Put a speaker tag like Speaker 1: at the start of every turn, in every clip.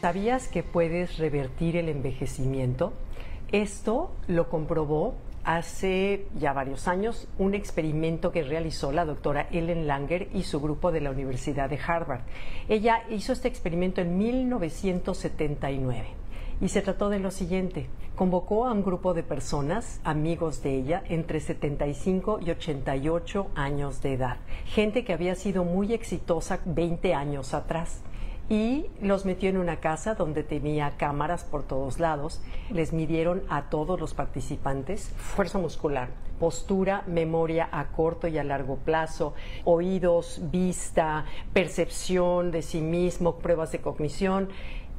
Speaker 1: ¿Sabías que puedes revertir el envejecimiento? Esto lo comprobó hace ya varios años un experimento que realizó la doctora Ellen Langer y su grupo de la Universidad de Harvard. Ella hizo este experimento en 1979 y se trató de lo siguiente. Convocó a un grupo de personas, amigos de ella, entre 75 y 88 años de edad, gente que había sido muy exitosa 20 años atrás y los metió en una casa donde tenía cámaras por todos lados. Les midieron a todos los participantes fuerza muscular, postura, memoria a corto y a largo plazo, oídos, vista, percepción de sí mismo, pruebas de cognición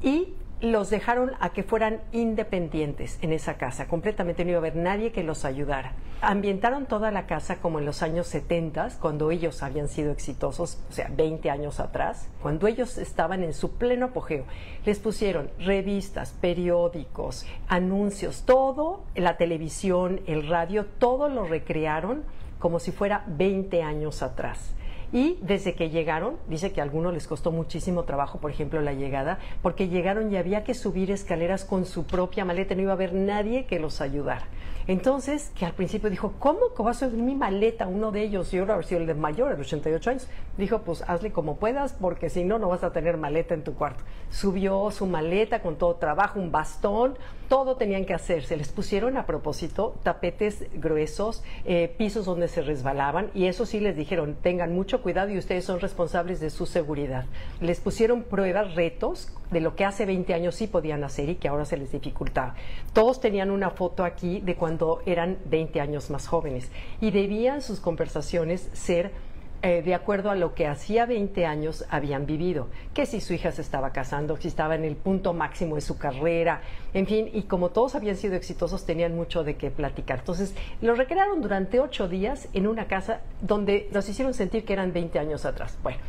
Speaker 1: y los dejaron a que fueran independientes en esa casa, completamente no iba a haber nadie que los ayudara. Ambientaron toda la casa como en los años 70, cuando ellos habían sido exitosos, o sea, 20 años atrás, cuando ellos estaban en su pleno apogeo. Les pusieron revistas, periódicos, anuncios, todo, la televisión, el radio, todo lo recrearon como si fuera 20 años atrás. Y desde que llegaron, dice que a algunos les costó muchísimo trabajo, por ejemplo, la llegada, porque llegaron y había que subir escaleras con su propia maleta, no iba a haber nadie que los ayudara. Entonces, que al principio dijo, ¿cómo que va a subir mi maleta uno de ellos? Y ahora sido el de mayor, de 88 años. Dijo, pues hazle como puedas, porque si no, no vas a tener maleta en tu cuarto. Subió su maleta con todo trabajo, un bastón, todo tenían que hacer. Se les pusieron a propósito tapetes gruesos, eh, pisos donde se resbalaban, y eso sí les dijeron, tengan mucho cuidado y ustedes son responsables de su seguridad. Les pusieron pruebas, retos de lo que hace 20 años sí podían hacer y que ahora se les dificultaba. Todos tenían una foto aquí de cuando eran 20 años más jóvenes y debían sus conversaciones ser eh, de acuerdo a lo que hacía 20 años habían vivido, que si su hija se estaba casando, si estaba en el punto máximo de su carrera, en fin, y como todos habían sido exitosos, tenían mucho de qué platicar. Entonces, lo recrearon durante ocho días en una casa donde los hicieron sentir que eran 20 años atrás. Bueno,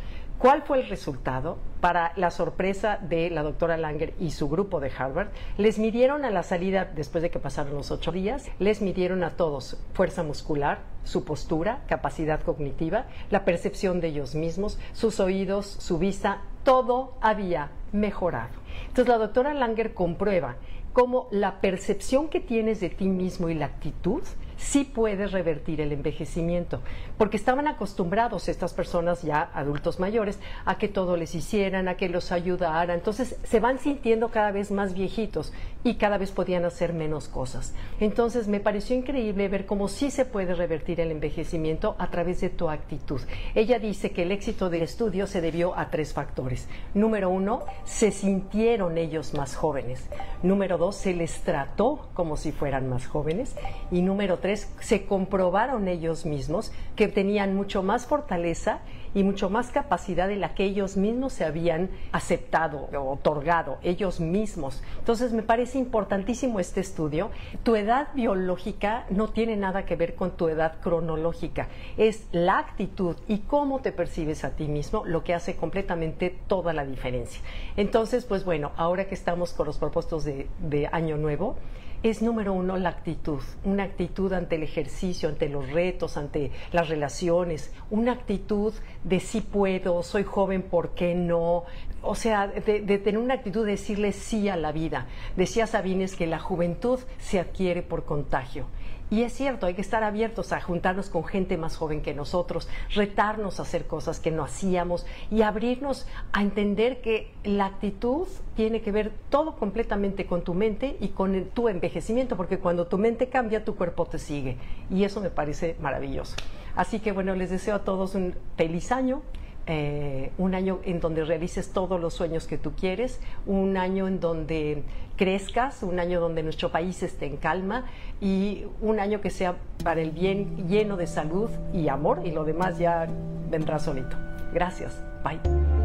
Speaker 1: ¿Cuál fue el resultado? Para la sorpresa de la doctora Langer y su grupo de Harvard, les midieron a la salida, después de que pasaron los ocho días, les midieron a todos fuerza muscular, su postura, capacidad cognitiva, la percepción de ellos mismos, sus oídos, su vista, todo había mejorado. Entonces la doctora Langer comprueba cómo la percepción que tienes de ti mismo y la actitud sí puede revertir el envejecimiento, porque estaban acostumbrados estas personas ya adultos mayores a que todo les hicieran, a que los ayudara, entonces se van sintiendo cada vez más viejitos y cada vez podían hacer menos cosas. Entonces me pareció increíble ver cómo sí se puede revertir el envejecimiento a través de tu actitud. Ella dice que el éxito del estudio se debió a tres factores. Número uno, se sintieron ellos más jóvenes. Número dos, se les trató como si fueran más jóvenes. Y número se comprobaron ellos mismos que tenían mucho más fortaleza y mucho más capacidad de la que ellos mismos se habían aceptado otorgado, ellos mismos. Entonces me parece importantísimo este estudio. Tu edad biológica no tiene nada que ver con tu edad cronológica, es la actitud y cómo te percibes a ti mismo lo que hace completamente toda la diferencia. Entonces, pues bueno, ahora que estamos con los propósitos de Año Nuevo, es número uno la actitud, una actitud ante el ejercicio, ante los retos, ante las relaciones, una actitud de sí puedo, soy joven, ¿por qué no? O sea, de, tener una actitud de decirle sí a la vida. Decía Sabines que la juventud se adquiere por contagio. Y es cierto, hay que estar abiertos a juntarnos con gente más joven que nosotros, retarnos a hacer cosas que no hacíamos y abrirnos a entender que la actitud tiene que ver todo completamente con tu mente y con tu envejecimiento, porque cuando tu mente cambia, tu cuerpo te sigue. Y eso me parece maravilloso. Así que bueno, les deseo a todos un feliz año. Eh, un año en donde realices todos los sueños que tú quieres, un año en donde crezcas, un año donde nuestro país esté en calma y un año que sea para el bien lleno de salud y amor y lo demás ya vendrá solito. Gracias. Bye.